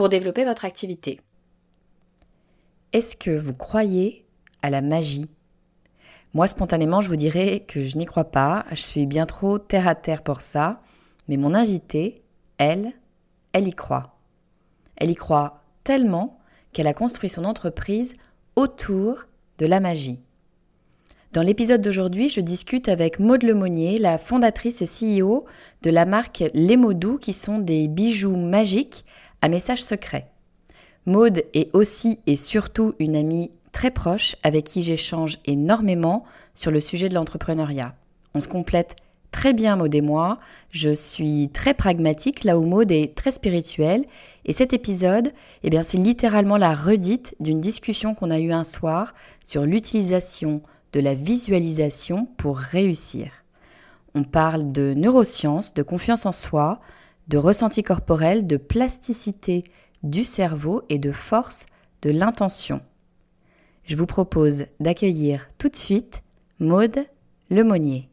pour développer votre activité. Est-ce que vous croyez à la magie? Moi, spontanément, je vous dirais que je n'y crois pas, je suis bien trop terre à terre pour ça, mais mon invitée, elle, elle y croit. Elle y croit tellement qu'elle a construit son entreprise autour de la magie. Dans l'épisode d'aujourd'hui, je discute avec Maude Lemonnier, la fondatrice et CEO de la marque Les Mots qui sont des bijoux magiques à message secret. Maude est aussi et surtout une amie très proche avec qui j'échange énormément sur le sujet de l'entrepreneuriat. On se complète très bien Maude et moi, je suis très pragmatique là où Maude est très spirituelle et cet épisode, eh bien c'est littéralement la redite d'une discussion qu'on a eue un soir sur l'utilisation de la visualisation pour réussir. On parle de neurosciences, de confiance en soi, de ressenti corporel, de plasticité du cerveau et de force de l'intention. Je vous propose d'accueillir tout de suite Maude Lemonnier.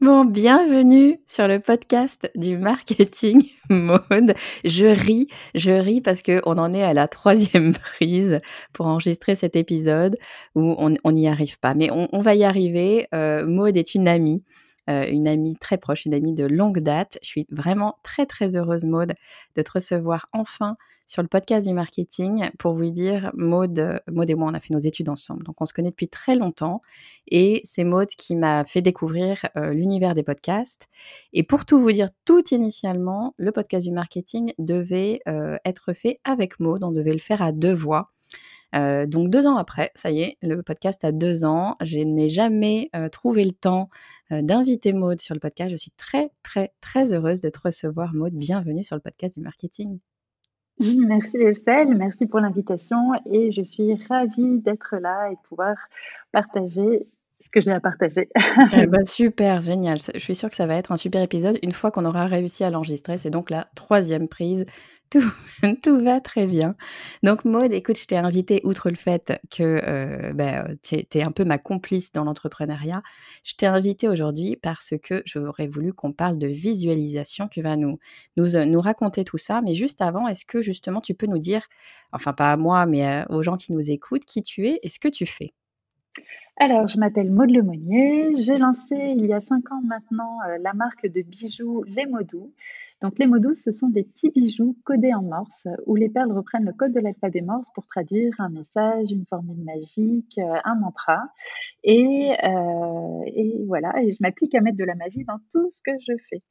Bon, bienvenue sur le podcast du marketing mode. Je ris, je ris parce que on en est à la troisième prise pour enregistrer cet épisode où on n'y arrive pas. Mais on, va y arriver. Euh, Maude est une amie. Euh, une amie très proche, une amie de longue date. Je suis vraiment très très heureuse, Maude, de te recevoir enfin sur le podcast du marketing pour vous dire, Maude, Maude et moi, on a fait nos études ensemble. Donc, on se connaît depuis très longtemps. Et c'est Maude qui m'a fait découvrir euh, l'univers des podcasts. Et pour tout vous dire, tout initialement, le podcast du marketing devait euh, être fait avec Maude. On devait le faire à deux voix. Euh, donc deux ans après, ça y est, le podcast a deux ans. Je n'ai jamais euh, trouvé le temps euh, d'inviter Maude sur le podcast. Je suis très, très, très heureuse de te recevoir, Maude. Bienvenue sur le podcast du marketing. Merci Estelle, merci pour l'invitation et je suis ravie d'être là et de pouvoir partager ce que j'ai à partager. Eh ben, super, génial. Je suis sûre que ça va être un super épisode une fois qu'on aura réussi à l'enregistrer. C'est donc la troisième prise Tout, va très bien. Donc, Maud, écoute, je t'ai invité, outre le fait que euh, ben, tu es, un peu ma complice dans l'entrepreneuriat, je t'ai invité aujourd'hui parce que j'aurais voulu qu'on parle de visualisation. Tu vas nous, nous, euh, raconter tout ça. Mais juste avant, est-ce que justement tu peux nous dire, enfin pas à moi, mais aux gens qui nous écoutent, qui tu es et ce que tu fais? Alors, je m'appelle Maude Lemonnier. J'ai lancé il y a cinq ans maintenant la marque de bijoux Les Modou. Donc les mots doux, ce sont des petits bijoux codés en morse où les perles reprennent le code de l'alphabet morse pour traduire un message, une formule magique, euh, un mantra. Et, euh, et voilà, et je m'applique à mettre de la magie dans tout ce que je fais.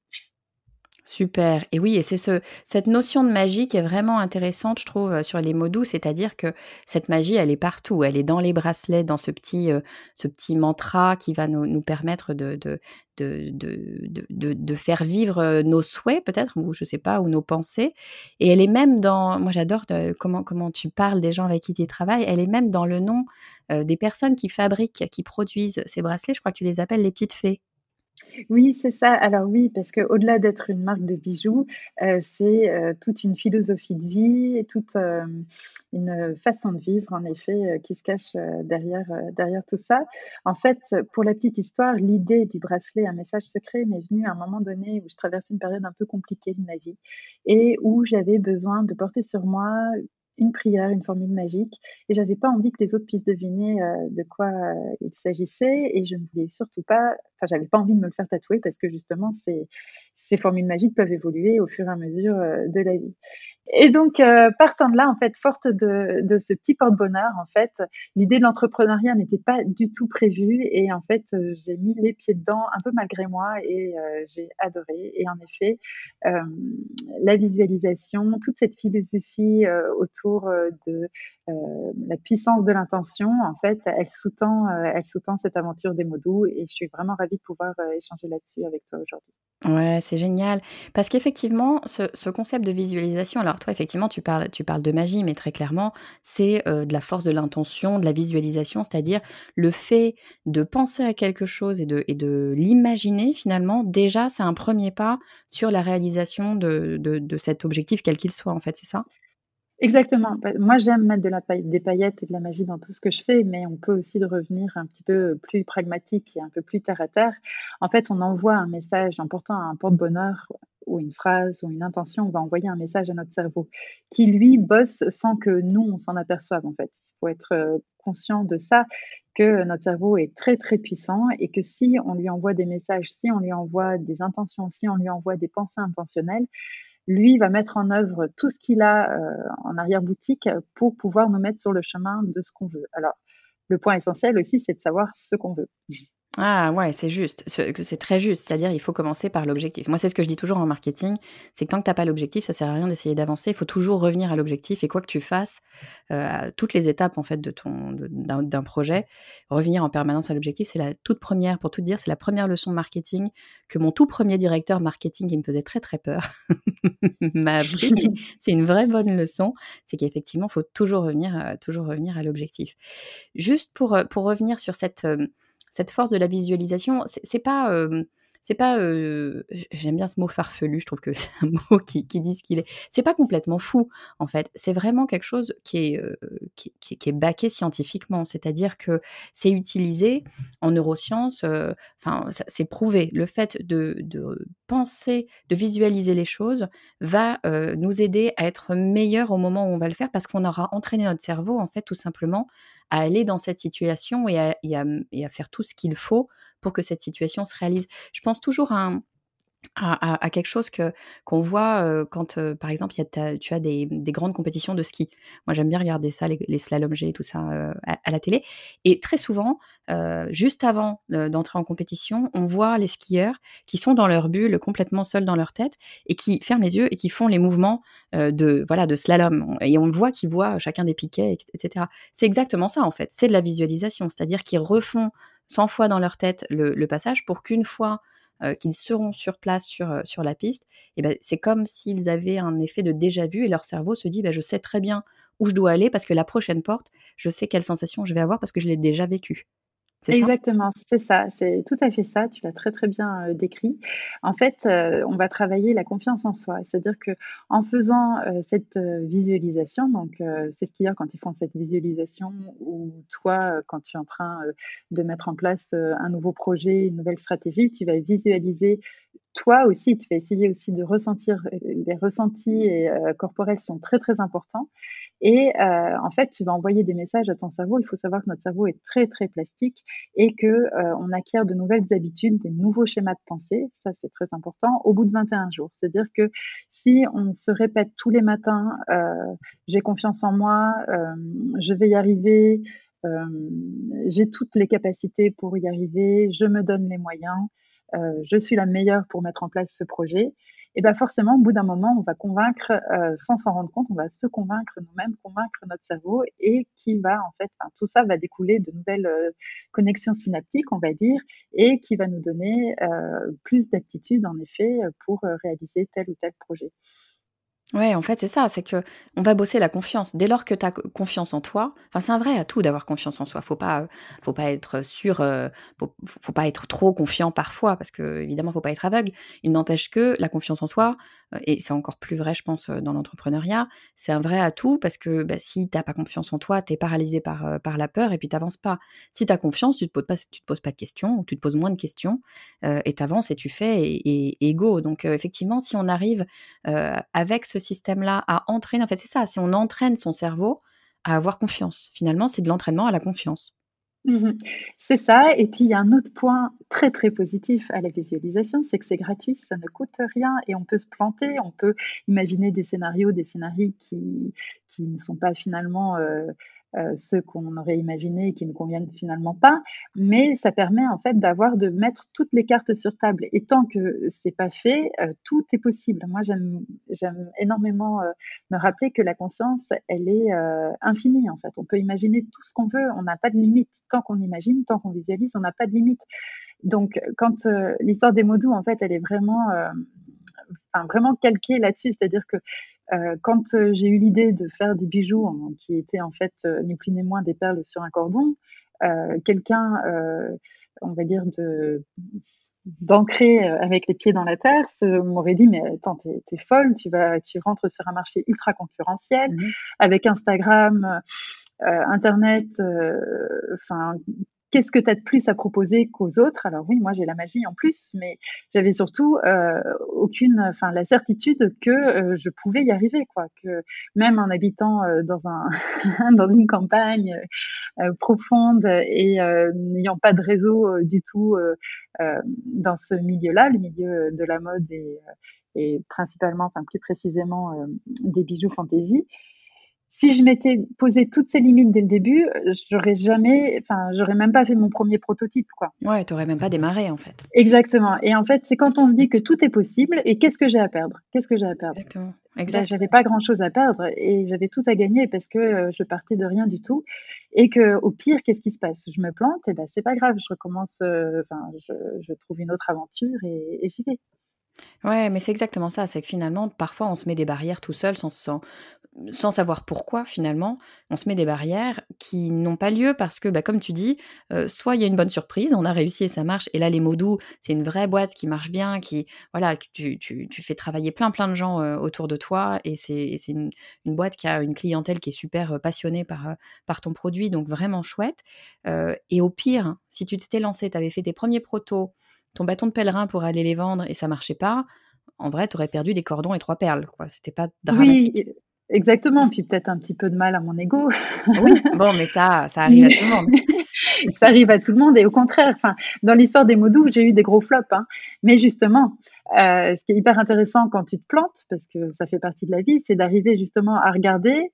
Super. Et oui, et c'est ce, cette notion de magie qui est vraiment intéressante, je trouve, sur les mots doux. C'est-à-dire que cette magie, elle est partout. Elle est dans les bracelets, dans ce petit, ce petit mantra qui va nous, nous permettre de, de, de, de, de, faire vivre nos souhaits, peut-être, ou je sais pas, ou nos pensées. Et elle est même dans, moi j'adore comment, comment tu parles des gens avec qui tu travailles, elle est même dans le nom des personnes qui fabriquent, qui produisent ces bracelets. Je crois que tu les appelles les petites fées. Oui, c'est ça. Alors oui, parce qu'au-delà d'être une marque de bijoux, euh, c'est euh, toute une philosophie de vie, toute, euh, une façon de vivre, en effet, qui se cache derrière, derrière tout ça. En fait, pour la petite histoire, l'idée du bracelet, un message secret, m'est venue à un moment donné où je traversais une période un peu compliquée de ma vie et où j'avais besoin de porter sur moi une prière, une formule magique, et j'avais pas envie que les autres puissent deviner de quoi il s'agissait, et je ne voulais surtout pas, j'avais pas envie de me le faire tatouer parce que justement, ces, ces formules magiques peuvent évoluer au fur et à mesure euh, de la vie. Et donc, euh, partant de là, en fait, forte de, de ce petit porte-bonheur, en fait, l'idée de l'entrepreneuriat n'était pas du tout prévue. Et en fait, euh, j'ai mis les pieds dedans un peu malgré moi et j'ai adoré. Et en effet, la visualisation, toute cette philosophie autour de la puissance de l'intention, en fait, elle sous-tend, sous-tend cette aventure des mots. Et je suis vraiment ravie de pouvoir échanger là-dessus avec toi aujourd'hui. Ouais, c'est génial. Parce qu'effectivement, ce, ce concept de visualisation, alors toi, effectivement, tu parles, tu parles de magie, mais très clairement, c'est euh, de la force de l'intention, de la visualisation, c'est-à-dire le fait de penser à quelque chose et de, l'imaginer, finalement, déjà, c'est un premier pas sur la réalisation de cet objectif, quel qu'il soit, en fait, c'est ça? Exactement. Bah, moi, j'aime mettre de la des paillettes et de la magie dans tout ce que je fais, mais on peut aussi revenir un petit peu plus pragmatique et un peu plus terre à terre. En fait, on envoie un message important à un porte-bonheur ou une phrase ou une intention, on va envoyer un message à notre cerveau qui, lui, bosse sans que nous, on s'en aperçoive, en fait. Il faut être euh, conscient de ça, que notre cerveau est très, très puissant et que si on lui envoie des messages, si on lui envoie des intentions, si on lui envoie des pensées intentionnelles, lui va mettre en œuvre tout ce qu'il a euh, en arrière-boutique pour pouvoir nous mettre sur le chemin de ce qu'on veut. Alors, le point essentiel aussi, c'est de savoir ce qu'on veut. Ah ouais, c'est juste, c'est très juste. C'est-à-dire, il faut commencer par l'objectif. Moi, c'est ce que je dis toujours en marketing, c'est que tant que tu n'as pas l'objectif, ça sert à rien d'essayer d'avancer. Il faut toujours revenir à l'objectif et quoi que tu fasses, euh, toutes les étapes en fait de ton d'un projet, revenir en permanence à l'objectif, c'est la toute première, pour tout dire, c'est la première leçon de marketing que mon tout premier directeur marketing, qui me faisait très très peur, m'a appris. c'est une vraie bonne leçon, c'est qu'effectivement, il faut toujours revenir, euh, toujours revenir à l'objectif. Juste pour, euh, pour revenir sur cette cette force de la visualisation, c'est pas c'est pas, j'aime bien ce mot farfelu, je trouve que c'est un mot qui, dit ce qu'il est. C'est pas complètement fou, en fait. C'est vraiment quelque chose qui est, qui, qui, est baqué scientifiquement. C'est-à-dire que c'est utilisé en neurosciences, enfin, c'est prouvé. Le fait de, de, penser, de visualiser les choses va nous aider à être meilleur au moment où on va le faire parce qu'on aura entraîné notre cerveau, en fait, tout simplement, à aller dans cette situation et à, faire tout ce qu'il faut pour que cette situation se réalise. Je pense toujours à un, à, quelque chose que qu'on voit quand, par exemple, y a tu as des, des, grandes compétitions de ski. Moi, j'aime bien regarder ça, les, les slalom G et tout ça à, la télé. Et très souvent, juste avant d'entrer en compétition, on voit les skieurs qui sont dans leur bulle, complètement seuls dans leur tête, et qui ferment les yeux et qui font les mouvements de voilà de slalom. Et on voit qu'ils voient chacun des piquets, etc. C'est exactement ça en fait. C'est de la visualisation, c'est-à-dire qu'ils refont 100 fois dans leur tête le, passage pour qu'une fois euh, qu'ils seront sur place sur, euh, sur la piste, et ben, c'est comme s'ils avaient un effet de déjà vu et leur cerveau se dit ben, je sais très bien où je dois aller parce que la prochaine porte, je sais quelle sensation je vais avoir parce que je l'ai déjà vécue. Exactement, c'est ça, c'est tout à fait ça, tu l'as très très bien euh, décrit. En fait, euh, on va travailler la confiance en soi, c'est-à-dire que en faisant euh, cette visualisation, donc c'est ce qu'il y a quand ils font cette visualisation ou toi quand tu es en train de mettre en place un nouveau projet, une nouvelle stratégie, tu vas visualiser toi aussi, tu vas essayer aussi de ressentir, les ressentis et, corporels sont très très importants. Et euh, en fait, tu vas envoyer des messages à ton cerveau. Il faut savoir que notre cerveau est très très plastique et que euh, on acquiert de nouvelles habitudes, des nouveaux schémas de pensée. Ça, c'est très important. Au bout de 21 jours, c'est-à-dire que si on se répète tous les matins, euh, j'ai confiance en moi, je vais y arriver, j'ai toutes les capacités pour y arriver, je me donne les moyens, je suis la meilleure pour mettre en place ce projet et bien forcément, au bout d'un moment, on va convaincre, euh, sans s'en rendre compte, on va se convaincre nous-mêmes, convaincre notre cerveau, et qui va en fait, tout ça va découler de nouvelles euh, connexions synaptiques, on va dire, et qui va nous donner euh, plus d'aptitude en effet pour réaliser tel ou tel projet. Ouais, en fait, c'est ça, c'est que on va bosser la confiance. Dès lors que tu as confiance en toi, c'est un vrai atout d'avoir confiance en soi. Faut pas, euh, faut pas être sûr, euh, faut, faut pas être trop confiant parfois, parce que évidemment, faut pas être aveugle. Il n'empêche que la confiance en soi, euh, et c'est encore plus vrai, je pense, dans l'entrepreneuriat, c'est un vrai atout parce que bah, si t'as pas confiance en toi, tu es paralysé par, par la peur et puis t'avances pas. Si tu as confiance, tu te tu te poses pas de questions, ou tu te poses moins de questions, et tu avances et tu fais et, et, go. Donc effectivement, si on arrive avec ce système-là à entraîner, en fait c'est ça, si on entraîne son cerveau à avoir confiance, finalement c'est de l'entraînement à la confiance. Mmh c'est ça. Et puis, il y a un autre point très, très positif à la visualisation, c'est que c'est gratuit, ça ne coûte rien et on peut se planter, on peut imaginer des scénarios, des scénarios qui, ne sont pas finalement euh, euh, ceux qu'on aurait imaginés et qui ne conviennent finalement pas, mais ça permet en fait d'avoir de mettre toutes les cartes sur table. Et tant que c'est pas fait, euh, tout est possible. Moi, j'aime énormément euh, me rappeler que la conscience, elle est infinie en fait. On peut imaginer tout ce qu'on veut, on n'a pas de limite. Tant qu'on imagine, tant qu'on visualise, on n'a pas de limite. Donc, quand l'histoire des mots doux, en fait, elle est vraiment vraiment calquée là-dessus. C'est-à-dire que euh, quand euh, j'ai eu l'idée de faire des bijoux hein, qui étaient en fait euh, ni plus ni moins des perles sur un cordon, quelqu'un, on va dire, de d'ancrer avec les pieds dans la terre, m'aurait dit mais attends t'es es folle, tu vas tu rentres sur un marché ultra concurrentiel mmh avec Instagram, Internet, enfin qu'est-ce que tu as de plus à proposer qu'aux autres? Alors oui, moi j'ai la magie en plus, mais j'avais surtout euh, aucune, enfin la certitude que euh, je pouvais y arriver, quoi. Que même en habitant euh, dans un dans une campagne profonde et n'ayant pas de réseau du tout dans ce milieu-là, le milieu de la mode et, et principalement, enfin plus précisément des bijoux fantaisie, si je m'étais posé toutes ces limites dès le début, j'aurais jamais, enfin, j'aurais même pas fait mon premier prototype, quoi. Ouais, t'aurais même pas démarré, en fait. Exactement. Et en fait, c'est quand on se dit que tout est possible et qu'est-ce que j'ai à perdre? Qu'est-ce que j'ai à perdre? Exactement. Ben, exact. j'avais pas grand chose à perdre et j'avais tout à gagner parce que euh, je partais de rien du tout et que au pire qu'est-ce qui se passe? Je me plante et ben c'est pas grave je recommence euh, enfin je, je, trouve une autre aventure et, et j'y vais Ouais, mais c'est exactement ça. C'est que finalement, parfois, on se met des barrières tout seul sans, sans, sans savoir pourquoi, finalement. On se met des barrières qui n'ont pas lieu parce que, bah, comme tu dis, soit il y a une bonne surprise, on a réussi et ça marche. Et là, les mots doux, c'est une vraie boîte qui marche bien, qui, voilà, tu, tu, tu fais travailler plein, plein de gens autour de toi. Et c'est une, une boîte qui a une clientèle qui est super passionnée par, par ton produit, donc vraiment chouette. Et au pire, si tu t'étais lancé, tu avais fait tes premiers protos, ton bâton de pèlerin pour aller les vendre et ça marchait pas, en vrai, tu aurais perdu des cordons et trois perles. quoi. C'était pas dramatique. Oui, exactement. Puis peut-être un petit peu de mal à mon ego. oui, bon, mais ça, ça arrive à tout le monde. ça arrive à tout le monde. Et au contraire, enfin, dans l'histoire des mots doux, j'ai eu des gros flops. Hein. Mais justement, euh, ce qui est hyper intéressant quand tu te plantes, parce que ça fait partie de la vie, c'est d'arriver justement à regarder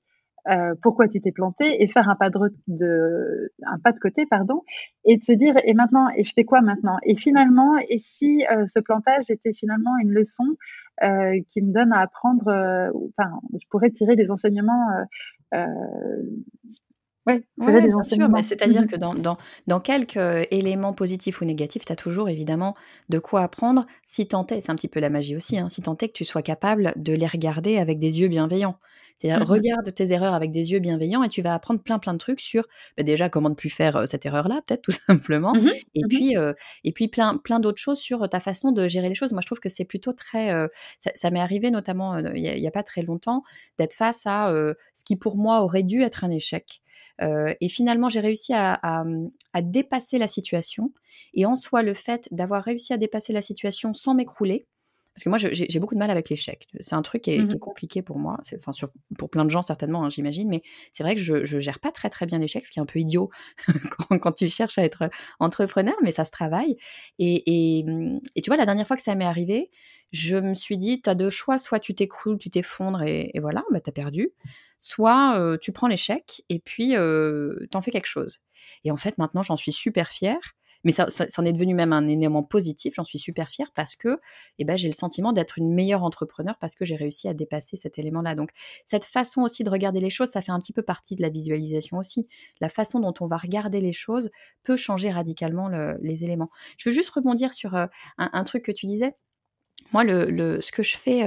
euh, pourquoi tu t'es planté et faire un pas de, de, un pas de côté pardon et de se dire et maintenant et je fais quoi maintenant? Et finalement et si euh, ce plantage était finalement une leçon euh, qui me donne à apprendre euh, enfin je pourrais tirer des enseignements euh, Ouais, bien sûr. C'est-à-dire mmh que dans, dans, dans, quelques éléments positifs ou négatifs, tu as toujours évidemment de quoi apprendre si tant est, c'est un petit peu la magie aussi, hein, si tant est que tu sois capable de les regarder avec des yeux bienveillants. C'est-à-dire, mmh regarde tes erreurs avec des yeux bienveillants et tu vas apprendre plein plein de trucs sur bah, déjà comment ne plus faire cette erreur-là, peut-être tout simplement, mmh et, puis, et puis plein, plein d'autres choses sur ta façon de gérer les choses. Moi, je trouve que c'est plutôt très... ça, ça m'est arrivé notamment il n'y a, a, pas très longtemps d'être face à ce qui pour moi aurait dû être un échec. Euh, et finalement, j'ai réussi à, dépasser la situation. Et en soi, le fait d'avoir réussi à dépasser la situation sans m'écrouler, parce que moi, j'ai beaucoup de mal avec l'échec. C'est un truc qui est, mmh compliqué pour moi. Enfin, pour plein de gens, certainement, hein, j'imagine. Mais c'est vrai que je, je gère pas très, très bien l'échec, ce qui est un peu idiot quand, tu cherches à être entrepreneur, mais ça se travaille. Et, tu vois, la dernière fois que ça m'est arrivé, je me suis dit, tu as deux choix. Soit tu t'écroules, tu t'effondres et, voilà, bah, tu as perdu soit tu prends l'échec et puis tu t'en fais quelque chose. Et en fait, maintenant, j'en suis super fière. Mais ça, ça, en est devenu même un élément positif. J'en suis super fière parce que eh ben, j'ai le sentiment d'être une meilleure entrepreneur parce que j'ai réussi à dépasser cet élément-là. Donc, cette façon aussi de regarder les choses, ça fait un petit peu partie de la visualisation aussi. La façon dont on va regarder les choses peut changer radicalement les éléments. Je veux juste rebondir sur un, truc que tu disais. Moi, le, ce que je fais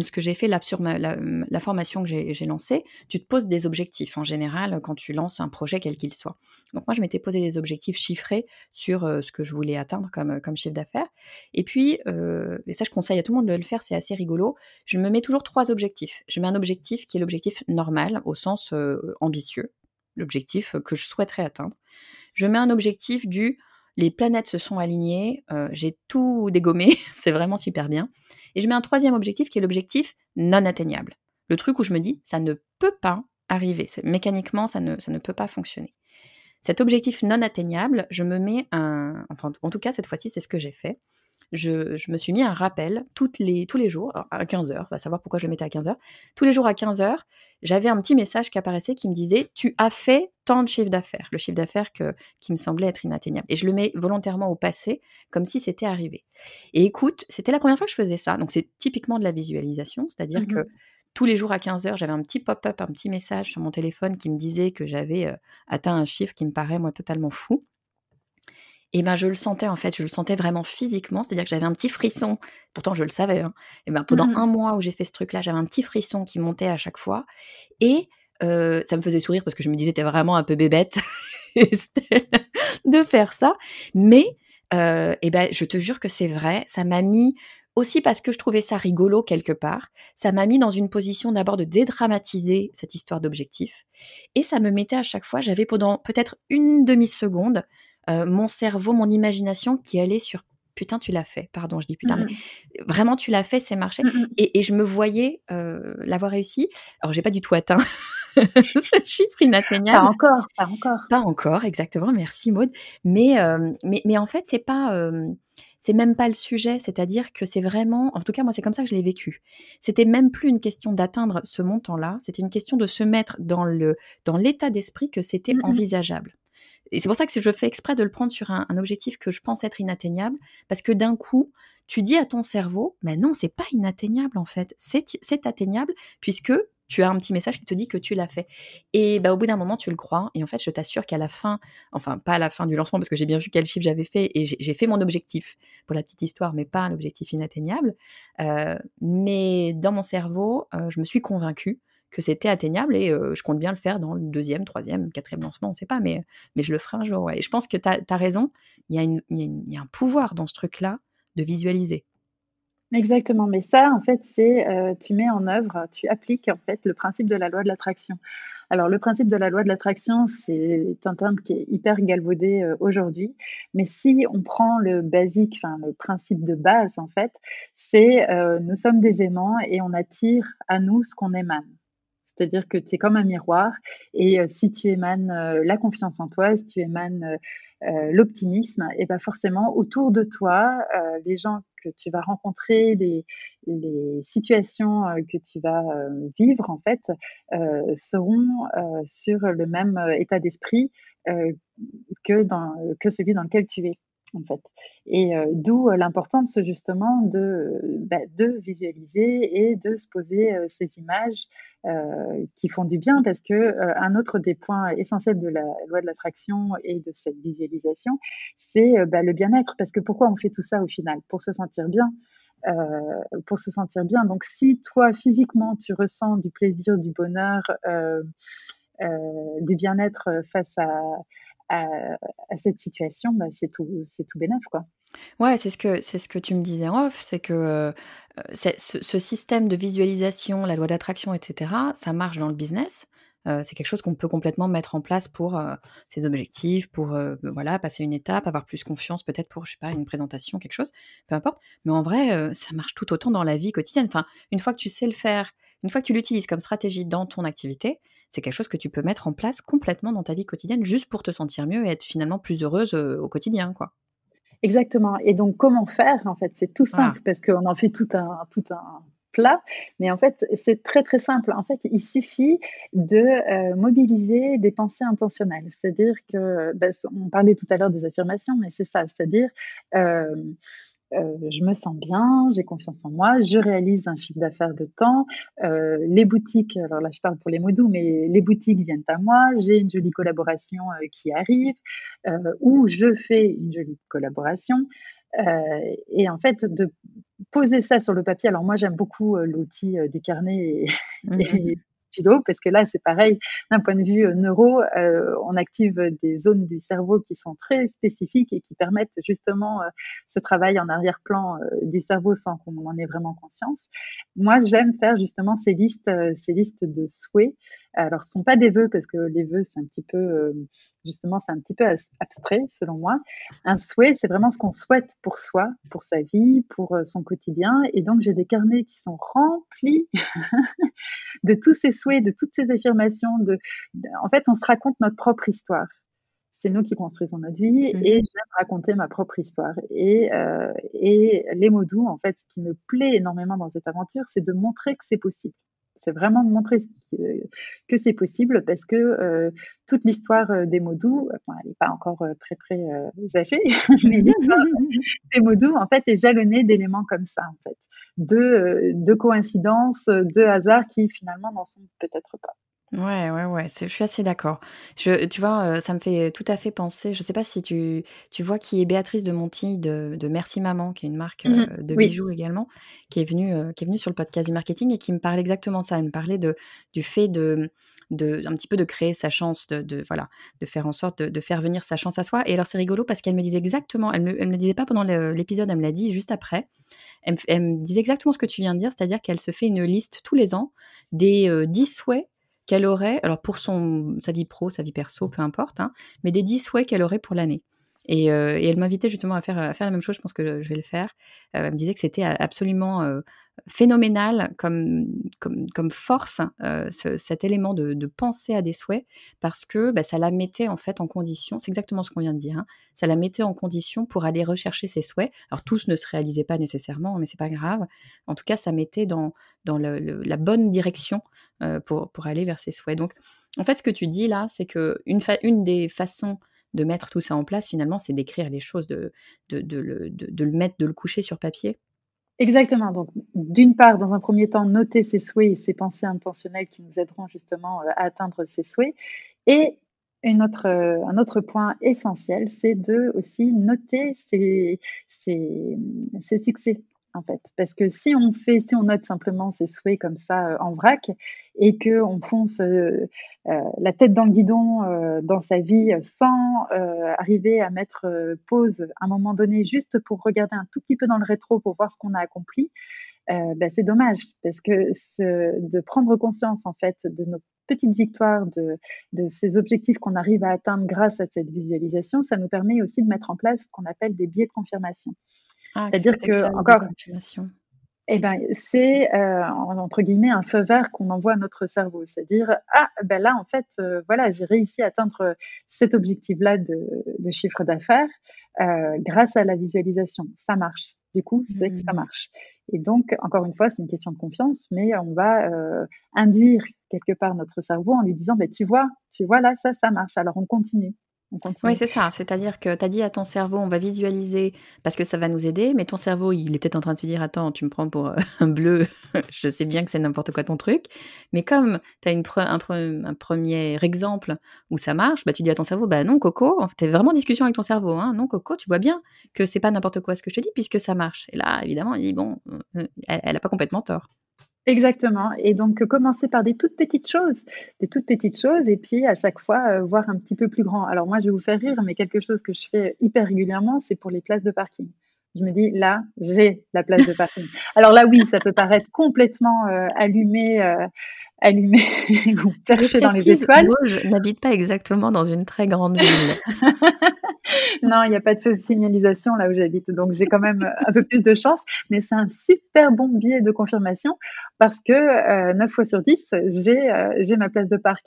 ce que j'ai fait sur la, formation que j'ai lancée, tu te poses des objectifs en général quand tu lances un projet quel qu'il soit. Donc moi, je m'étais posé des objectifs chiffrés sur euh, ce que je voulais atteindre comme, comme chiffre d'affaires. Et puis, euh, et ça je conseille à tout le monde de le faire, c'est assez rigolo, je me mets toujours trois objectifs. Je mets un objectif qui est l'objectif normal, au sens euh, ambitieux, l'objectif que je souhaiterais atteindre. Je mets un objectif du les planètes se sont alignées, j'ai tout dégommé, c'est vraiment super bien. Et je mets un troisième objectif qui est l'objectif non atteignable. Le truc où je me dis, ça ne peut pas arriver. Mécaniquement, ça ne, ça ne peut pas fonctionner. Cet objectif non atteignable, je me mets un... Enfin, en tout cas, cette fois-ci, c'est ce que j'ai fait je, me suis mis un rappel les, tous les jours, à 15h, on va savoir pourquoi je le mettais à 15h. Tous les jours à 15h, j'avais un petit message qui apparaissait qui me disait Tu as fait tant de chiffre d'affaires, le chiffre d'affaires qui me semblait être inatteignable. Et je le mets volontairement au passé, comme si c'était arrivé. Et écoute, c'était la première fois que je faisais ça. Donc c'est typiquement de la visualisation, c'est-à-dire que mmh tous les jours à 15h, j'avais un petit pop-up, un petit message sur mon téléphone qui me disait que j'avais euh, atteint un chiffre qui me paraît, moi, totalement fou et ben je le sentais en fait, je le sentais vraiment physiquement, c'est-à-dire que j'avais un petit frisson, pourtant je le savais, hein. et ben pendant mmh. un mois où j'ai fait ce truc-là, j'avais un petit frisson qui montait à chaque fois, et euh, ça me faisait sourire parce que je me disais, t'es vraiment un peu bébête. De faire ça, mais euh, et ben je te jure que c'est vrai, ça m'a mis aussi parce que je trouvais ça rigolo quelque part, ça m'a mis dans une position d'abord de dédramatiser cette histoire d'objectif, et ça me mettait à chaque fois, j'avais pendant peut-être une demi-seconde euh, mon cerveau, mon imagination qui allait sur putain, tu l'as fait. Pardon, je dis putain, mais vraiment, tu l'as fait, c'est marché. Mmh et, je me voyais euh, l'avoir réussi. Alors, j'ai pas du tout atteint ce chiffre inatteignable. Pas encore, pas encore. Pas encore, exactement. Merci, Maud. Mais, euh, mais, mais, en fait, c'est pas. c'est même pas le sujet, c'est-à-dire que c'est vraiment, en tout cas moi c'est comme ça que je l'ai vécu. C'était même plus une question d'atteindre ce montant-là, c'était une question de se mettre dans le dans l'état d'esprit que c'était mmh envisageable. Et c'est pour ça que je fais exprès de le prendre sur un, objectif que je pense être inatteignable, parce que d'un coup, tu dis à ton cerveau, mais non, c'est pas inatteignable en fait, c'est atteignable puisque tu as un petit message qui te dit que tu l'as fait. Et bah, au bout d'un moment, tu le crois. Et en fait, je t'assure qu'à la fin, enfin pas à la fin du lancement, parce que j'ai bien vu quel chiffre j'avais fait et j'ai fait mon objectif pour la petite histoire, mais pas un objectif inatteignable. Euh, mais dans mon cerveau, euh, je me suis convaincue que c'était atteignable et je compte bien le faire dans le deuxième, troisième, quatrième lancement, on ne sait pas, mais, mais je le ferai un jour. Et je pense que tu as, raison, il y, a un pouvoir dans ce truc-là de visualiser. Exactement, mais ça, en fait, c'est tu mets en œuvre, tu appliques en fait le principe de la loi de l'attraction. Alors, le principe de la loi de l'attraction, c'est un terme qui est hyper galvaudé aujourd'hui, mais si on prend le basique, enfin le principe de base, en fait, c'est nous sommes des aimants et on attire à nous ce qu'on émane. C'est-à-dire que tu es comme un miroir et euh, si tu émanes euh, la confiance en toi, si tu émanes euh, l'optimisme, et ben forcément autour de toi, les gens que tu vas rencontrer, les, situations que tu vas vivre en fait seront sur le même état d'esprit que celui dans lequel tu es en fait. Et euh, d'où euh, l'importance justement de, bah, de visualiser et de se poser euh, ces images qui font du bien parce que un autre des points essentiels de la loi de l'attraction et de cette visualisation, c'est bah, le bien-être. Parce que pourquoi on fait tout ça au final? Pour se sentir bien. pour se sentir bien. Donc si toi physiquement tu ressens du plaisir, du bonheur, du bien-être face à, à, cette situation, bah, c'est tout, c'est tout quoi. Ouais, c'est ce que c'est ce que tu me disais en off, c'est que euh, ce, système de visualisation, la loi d'attraction, etc., ça marche dans le business. Euh, c'est quelque chose qu'on peut complètement mettre en place pour euh, ses objectifs, pour voilà passer une étape, avoir plus confiance, peut-être pour je sais pas une présentation, quelque chose, peu importe. Mais en vrai, ça marche tout autant dans la vie quotidienne. Enfin, une fois que tu sais le faire, une fois que tu l'utilises comme stratégie dans ton activité, c'est quelque chose que tu peux mettre en place complètement dans ta vie quotidienne juste pour te sentir mieux et être finalement plus heureuse au quotidien, quoi. Exactement. Et donc, comment faire En fait, c'est tout simple parce qu'on en fait tout un, tout un plat, mais en fait, c'est très très simple. En fait, il suffit de mobiliser des pensées intentionnelles. C'est-à-dire que, ben, on parlait tout à l'heure des affirmations, mais c'est ça. C'est-à-dire euh, je me sens bien, j'ai confiance en moi, je réalise un chiffre d'affaires de temps, euh, les boutiques, alors là je parle pour les mots doux, mais les boutiques viennent à moi, j'ai une jolie collaboration euh, qui arrive, ou je fais une jolie collaboration. et en fait, de poser ça sur le papier. Alors moi, j'aime beaucoup l'outil du carnet et, Mmh parce que là, c'est pareil, d'un point de vue euh, neuro, euh, on active des zones du cerveau qui sont très spécifiques et qui permettent justement euh, ce travail en arrière-plan du cerveau sans qu'on en ait vraiment conscience. Moi, j'aime faire justement ces listes, ces listes de souhaits. Alors, ce sont pas des vœux parce que les vœux, c'est un petit peu justement, c'est un petit peu abstrait selon moi. Un souhait, c'est vraiment ce qu'on souhaite pour soi, pour sa vie, pour euh, son quotidien. Et donc, j'ai des carnets qui sont remplis de tous ces souhaits, de toutes ces affirmations. De, en fait, on se raconte notre propre histoire. C'est nous qui construisons notre vie mmh et j'aime raconter ma propre histoire. Et, euh, et les mots doux, en fait, ce qui me plaît énormément dans cette aventure, c'est de montrer que c'est possible c'est vraiment de montrer que c'est possible parce que euh, toute l'histoire euh, des mots doux, elle n'est pas encore euh, très très âgée, mais des mots doux en fait est jalonnée d'éléments comme ça en fait, de, de coïncidences, de hasards qui finalement n'en sont peut-être pas. Ouais, ouais, ouais, je suis assez d'accord. Je tu vois, euh, ça me fait tout à fait penser je sais pas si tu tu vois qui est Béatrice de Monti de de Merci Maman, qui est une marque, Mmh euh, de Oui. bijoux également, qui est venue, euh, qui est venue sur le podcast du marketing et qui me parlait exactement de ça. Elle me parlait de du fait de de un petit peu de créer sa chance, de de voilà, de faire en sorte de de faire venir sa chance à soi et alors c'est rigolo parce qu'elle me disait exactement elle me elle me le disait pas pendant l'épisode, elle me l'a dit juste après. Elle me elle me disait exactement ce que tu viens de dire, c'est-à-dire qu'elle se fait une liste tous les ans des, 10 souhaits qu'elle aurait, alors pour son, sa vie pro, sa vie perso, peu importe, hein, mais des 10 souhaits qu'elle aurait pour l'année. Et, euh, et, elle m'invitait justement à faire, la même chose, je pense que je vais le faire. Euh, elle me disait que c'était absolument euh, phénoménal comme, force, ce, cet élément de, penser à des souhaits, parce que bah, ça la mettait en fait en condition, c'est exactement ce qu'on vient de dire, hein, ça la mettait en condition pour aller rechercher ses souhaits. Alors tous ne se réalisaient pas nécessairement, mais c'est pas grave. En tout cas, ça mettait dans, la bonne direction pour, aller vers ses souhaits. Donc, en fait, ce que tu dis là, c'est que une, une des façons de mettre tout ça en place, finalement, c'est d'écrire les choses, de, le, mettre, de le coucher sur papier. Exactement. Donc, d'une part, dans un premier temps, noter ses souhaits et ses pensées intentionnelles qui nous aideront justement euh, à atteindre ses souhaits. Et euh, un autre point essentiel, c'est de aussi noter ses, ses succès en fait. Parce que si on fait, si on note simplement ses souhaits comme ça euh, en vrac et que on fonce euh, euh, la tête dans le guidon dans sa vie sans arriver à mettre pause à un moment donné juste pour regarder un tout petit peu dans le rétro pour voir ce qu'on a accompli, ben, c'est dommage parce que de prendre conscience en fait de nos petites victoires, de, de ces objectifs qu'on arrive à atteindre grâce à cette visualisation, ça nous permet aussi de mettre en place ce qu'on appelle des biais de confirmation. Ah, C'est-à-dire que, encore, eh ben, c'est euh, entre guillemets un feu vert qu'on envoie à notre cerveau. C'est-à-dire, ah, ben là, en fait, euh, voilà, j'ai réussi à atteindre cet objectif-là de, de, chiffre d'affaires euh, grâce à la visualisation. Ça marche. Du coup, c'est mmh. que ça marche. Et donc, encore une fois, c'est une question de confiance, mais on va induire quelque part notre cerveau en lui disant, ben, tu vois, tu vois là, ça, ça marche. Alors, on continue. Oui, c'est ça. C'est-à-dire que tu as dit à ton cerveau, on va visualiser parce que ça va nous aider, mais ton cerveau, il est peut-être en train de se dire, attends, tu me prends pour un bleu, je sais bien que c'est n'importe quoi ton truc. Mais comme tu as une un, pre un, premier exemple où ça marche, bah, tu dis à ton cerveau, bah non, Coco, tu es vraiment en discussion avec ton cerveau. Hein, non, Coco, tu vois bien que c'est pas n'importe quoi ce que je te dis puisque ça marche. Et là, évidemment, il dit, bon, elle n'a pas complètement tort. Exactement. Et donc, commencer par des toutes petites choses, des toutes petites choses, et puis à chaque fois, euh, voir un petit peu plus grand. Alors moi, je vais vous faire rire, mais quelque chose que je fais hyper régulièrement, c'est pour les places de parking. Je me dis, là, j'ai la place de parking. Alors là, oui, ça peut paraître complètement euh, allumé, euh, allumé ou perché dans les étoiles. Moi, je n'habite pas exactement dans une très grande ville. non, il n'y a pas de signalisation là où j'habite, donc j'ai quand même un peu plus de chance, mais c'est un super bon biais de confirmation parce que euh, 9 fois sur 10, j'ai euh, j'ai ma place de parc.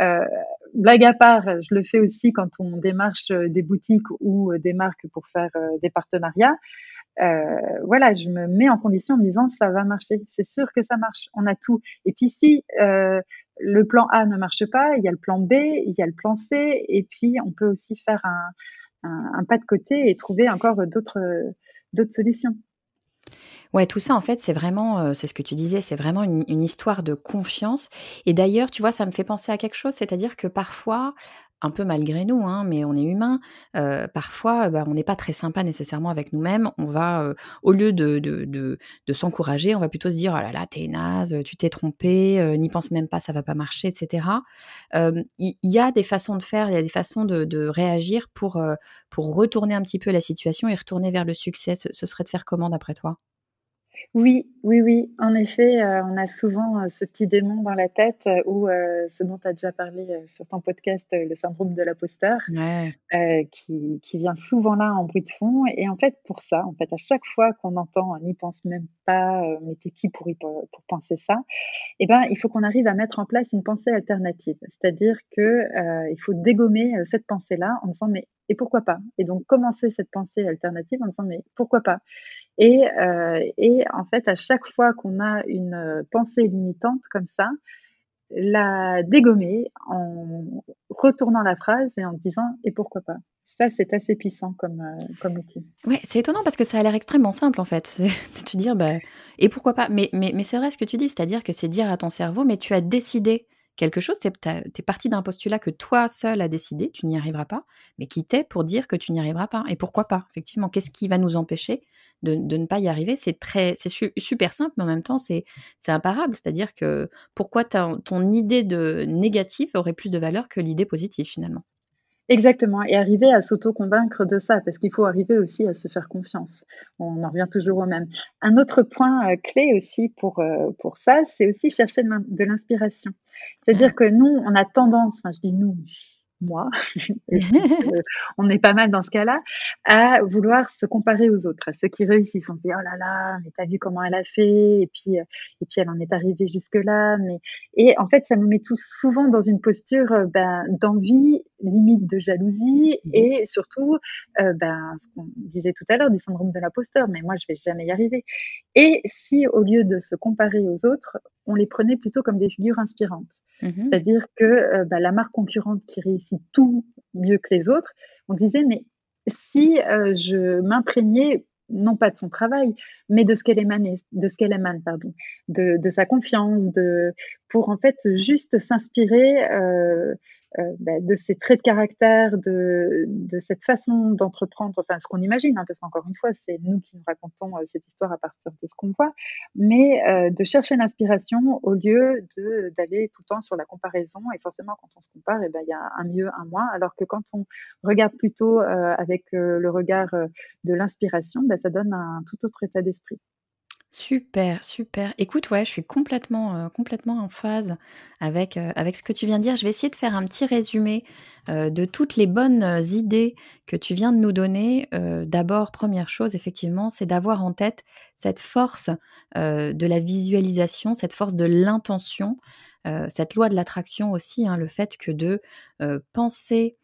Euh, blague à part, je le fais aussi quand on démarche des boutiques ou des marques pour faire euh, des partenariats. Euh, voilà, je me mets en condition en me disant ça va marcher, c'est sûr que ça marche, on a tout. Et puis si euh, le plan A ne marche pas, il y a le plan B, il y a le plan C, et puis on peut aussi faire un, un, pas de côté et trouver encore d'autres solutions. Ouais, tout ça, en fait, c'est vraiment, euh, c'est ce que tu disais, c'est vraiment une, histoire de confiance. Et d'ailleurs, tu vois, ça me fait penser à quelque chose, c'est-à-dire que parfois, un peu malgré nous, hein, mais on est humain. Euh, parfois, bah, on n'est pas très sympa nécessairement avec nous-mêmes. On va, euh, au lieu de, de, de, s'encourager, on va plutôt se dire, oh là là, t'es naze, tu t'es trompé, euh, n'y pense même pas, ça va pas marcher, etc. Il y, a des façons de faire, il y a des façons de, réagir pour, pour retourner un petit peu la situation et retourner vers le succès. ce serait de faire comment d'après toi? Oui, oui, oui. En effet, euh, on a souvent, euh, ce petit démon dans la tête, euh, ou ce dont tu as déjà parlé, sur ton podcast, le syndrome de l'imposteur, qui qui vient souvent là en bruit de fond et en fait, pour ça, en fait, à chaque fois qu'on entend: «N'y pense même pas, mais tu qui pour pour penser ça?» et ben, il faut qu'on arrive à mettre en place une pensée alternative. C'est-à-dire que, il faut dégommer, cette pensée-là en disant: «Mais et pourquoi pas?» et donc commencer cette pensée alternative en disant: «Mais pourquoi pas?» Et, euh, en fait, à chaque fois qu'on a une euh, pensée limitante comme ça, la dégommer en retournant la phrase et en disant et pourquoi pas? Ça, c'est assez puissant comme, euh, comme outil. Ouais, c'est étonnant parce que ça a l'air extrêmement simple en fait. Te dire bah, et pourquoi pas? Mais, mais, mais c'est vrai ce que tu dis, c'est-à-dire que c'est dire à ton cerveau, mais tu as décidé quelque chose, tu es parti d'un postulat que toi seul as décidé, tu n'y arriveras pas, mais qui t'est pour dire que tu n'y arriveras pas. Et pourquoi pas Effectivement, qu'est-ce qui va nous empêcher de, ne pas y arriver? C'est très, c'est super simple, mais en même temps, c'est imparable. C'est-à-dire que pourquoi ton idée de négative aurait plus de valeur que l'idée positive finalement? Exactement, et arriver à s'auto-convaincre de ça, parce qu'il faut arriver aussi à se faire confiance. On en revient toujours au même. Un autre point euh, clé aussi pour, euh, pour ça, c'est aussi chercher de l'inspiration. C'est-à-dire que nous, on a tendance, enfin je dis nous, moi, on est pas mal dans ce cas-là, à vouloir se comparer aux autres, à ceux qui réussissent. On se dit oh là là, mais t'as vu comment elle a fait, et puis euh, et puis elle en est arrivée jusque là. Mais et en fait, ça nous met tous souvent dans une posture euh, ben, d'envie, limite de jalousie, mmh et surtout, euh, ben ce qu'on disait tout à l'heure du syndrome de l'imposteur. Mais moi, je vais jamais y arriver. Et si au lieu de se comparer aux autres, on les prenait plutôt comme des figures inspirantes. Mmh C'est-à-dire que euh, bah, la marque concurrente qui réussit tout mieux que les autres, on disait, mais si euh, je m'imprégnais non pas de son travail, mais de ce qu'elle émane, de pardon, de, sa confiance, de, pour en fait juste s'inspirer euh, bah, de ces traits de caractère, de, de cette façon d'entreprendre, enfin ce qu'on imagine, hein, parce qu'encore une fois, c'est nous qui nous racontons euh, cette histoire à partir de ce qu'on voit, mais euh, de chercher l'inspiration au lieu d'aller tout le temps sur la comparaison. Et forcément, quand on se compare, eh ben il y a un mieux, un moins, alors que quand on regarde plutôt avec le regard de l'inspiration, ben, ça donne un tout autre état d'esprit. Super, super. Écoute, ouais, je suis complètement, euh, complètement en phase avec, euh, avec ce que tu viens de dire. Je vais essayer de faire un petit résumé euh, de toutes les bonnes idées que tu viens de nous donner. D'abord, première chose, effectivement, c'est d'avoir en tête cette force de la visualisation, cette force de l'intention, cette loi de l'attraction aussi, hein, le fait que de penser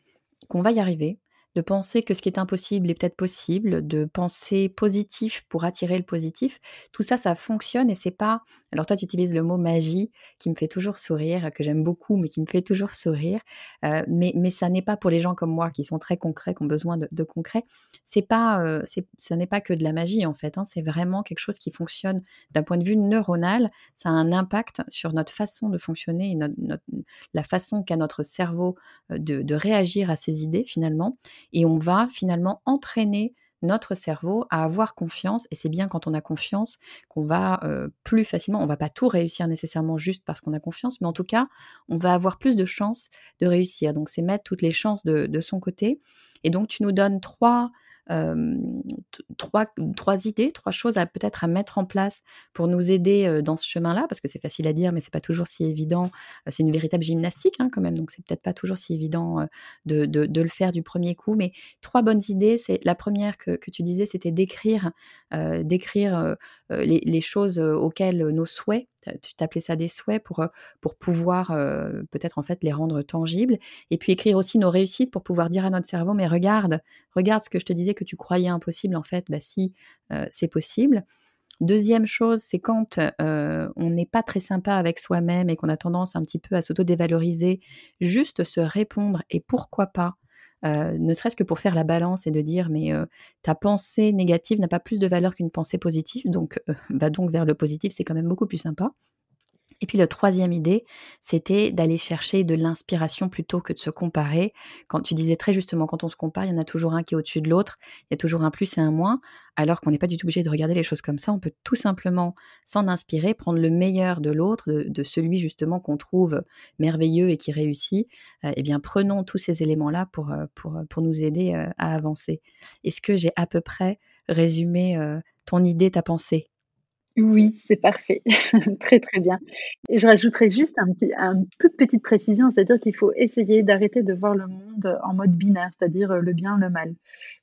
qu'on va y arriver, de penser que ce qui est impossible est peut-être possible, de penser positif pour attirer le positif. Tout ça, ça fonctionne et c'est pas. Alors toi, tu utilises le mot magie qui me fait toujours sourire, que j'aime beaucoup, mais qui me fait toujours sourire. Euh, mais mais ça n'est pas pour les gens comme moi qui sont très concrets, qui ont besoin de, concret. C'est pas, euh, ça n'est pas que de la magie en fait. Hein. c'est vraiment quelque chose qui fonctionne d'un point de vue neuronal. Ça a un impact sur notre façon de fonctionner et la façon qu'a notre cerveau euh, de, de réagir à ces idées finalement et on va finalement entraîner notre cerveau à avoir confiance et c'est bien quand on a confiance qu'on va euh, plus facilement, on va pas tout réussir nécessairement juste parce qu'on a confiance, mais en tout cas, on va avoir plus de chances de réussir. Donc c'est mettre toutes les chances de son côté. Et donc tu nous donnes trois trois, trois idées, trois choses à peut-être à mettre en place pour nous aider dans ce chemin-là, parce que c'est facile à dire, mais c'est pas toujours si évident. C'est une véritable gymnastique hein, quand même, donc c'est peut-être pas toujours si évident de, de, le faire du premier coup. Mais trois bonnes idées. C'est la première que, que tu disais, c'était d'écrire, d'écrire les, les, choses auxquelles nos souhaits tu t'appelais ça des souhaits pour, pour pouvoir peut-être en fait les rendre tangibles. Et puis écrire aussi nos réussites pour pouvoir dire à notre cerveau, mais regarde, regarde ce que je te disais que tu croyais impossible, en fait, bah si, c'est possible. Deuxième chose, c'est quand on n'est pas très sympa avec soi-même et qu'on a tendance un petit peu à s'auto-dévaloriser, juste se répondre et pourquoi pas ne serait-ce que pour faire la balance et de dire mais ta pensée négative n'a pas plus de valeur qu'une pensée positive, donc va donc vers le positif, c'est quand même beaucoup plus sympa. Et puis le troisième idée, c'était d'aller chercher de l'inspiration plutôt que de se comparer. Quand tu disais très justement, quand on se compare, il y en a toujours un qui est au-dessus de l'autre, il y a toujours un plus et un moins, alors qu'on n'est pas du tout obligé de regarder les choses comme ça. On peut tout simplement s'en inspirer, prendre le meilleur de l'autre, de, celui justement qu'on trouve merveilleux et qui réussit. Euh, eh bien, prenons tous ces éléments-là pour, euh, pour, pour nous aider euh, à avancer. Est-ce que j'ai à peu près résumé ton idée, ta pensée? Oui, c'est parfait. Très, très bien. Et je rajouterais juste un petit une toute petite précision, c'est-à-dire qu'il faut essayer d'arrêter de voir le monde en mode binaire, c'est-à-dire, le bien, le mal.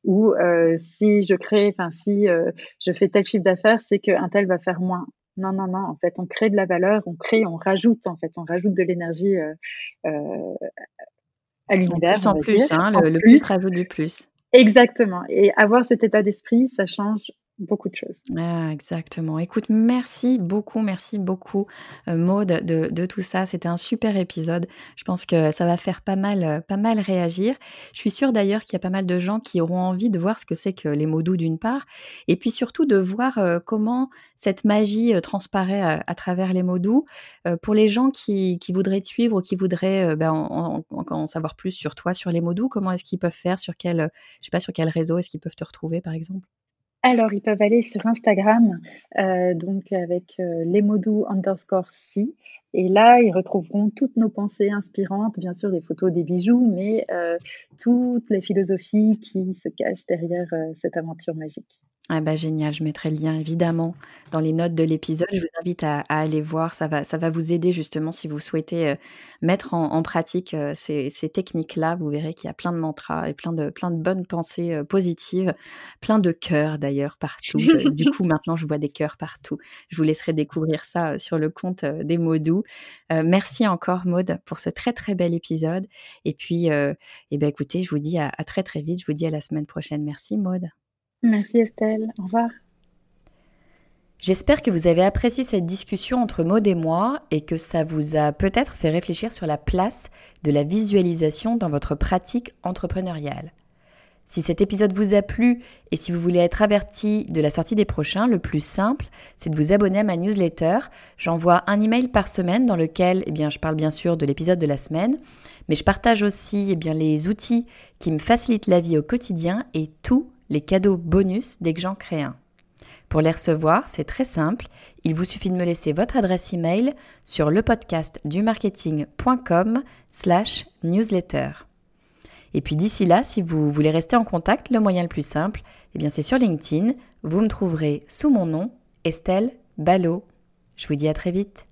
Ou, si je crée enfin si, je fais tel chiffre d'affaires, c'est qu'un tel va faire moins. Non, non, non, en fait, on crée de la valeur, on crée, on rajoute, en fait, on rajoute de l'énergie, à l'univers, plus en plus, hein, le plus rajoute du plus. Exactement et avoir cet état d'esprit, ça change beaucoup de choses. Ah, exactement. Écoute, merci beaucoup, merci beaucoup, euh, Maude, de, tout ça. C'était un super épisode. Je pense que ça va faire pas mal, euh, pas mal réagir. Je suis sûre d'ailleurs qu'il y a pas mal de gens qui auront envie de voir ce que c'est que les mots doux d'une part, et puis surtout de voir euh, comment cette magie transparaît à, travers les mots doux. pour les gens qui, voudraient te suivre ou qui voudraient ben, en, en, savoir plus sur toi, sur les mots doux, comment est-ce qu'ils peuvent faire, sur quel, je sais pas, sur quel réseau est-ce qu'ils peuvent te retrouver, par exemple? Alors, ils peuvent aller sur Instagram, euh, donc avec euh, lesmodou underscore si. Et là, ils retrouveront toutes nos pensées inspirantes, bien sûr des photos, des bijoux, mais euh, toutes les philosophies qui se cachent derrière cette aventure magique. Ah bah génial, je mettrai le lien évidemment dans les notes de l'épisode. Je vous invite à, aller voir, ça va, ça va vous aider justement si vous souhaitez euh, mettre en, pratique euh, ces, techniques-là. Vous verrez qu'il y a plein de mantras et plein de, plein de bonnes pensées euh, positives, plein de cœurs d'ailleurs partout. du coup, maintenant, je vois des cœurs partout. Je vous laisserai découvrir ça sur le compte des mots doux. merci encore Maude pour ce très très bel épisode. Et puis, eh ben, écoutez, je vous dis à, à très très vite. Je vous dis à la semaine prochaine. Merci Maude. Merci Estelle, au revoir. J'espère que vous avez apprécié cette discussion entre Maud et moi et que ça vous a peut-être fait réfléchir sur la place de la visualisation dans votre pratique entrepreneuriale. Si cet épisode vous a plu et si vous voulez être averti de la sortie des prochains, le plus simple, c'est de vous abonner à ma newsletter. J'envoie un email par semaine dans lequel eh bien, je parle bien sûr de l'épisode de la semaine, mais je partage aussi eh bien, les outils qui me facilitent la vie au quotidien et tout les cadeaux bonus dès que j'en crée un. Pour les recevoir, c'est très simple. Il vous suffit de me laisser votre adresse email sur le podcast du marketing.com slash newsletter. Et puis d'ici là, si vous voulez rester en contact, le moyen le plus simple, eh bien c'est sur LinkedIn. Vous me trouverez sous mon nom, Estelle Ballot. Je vous dis à très vite.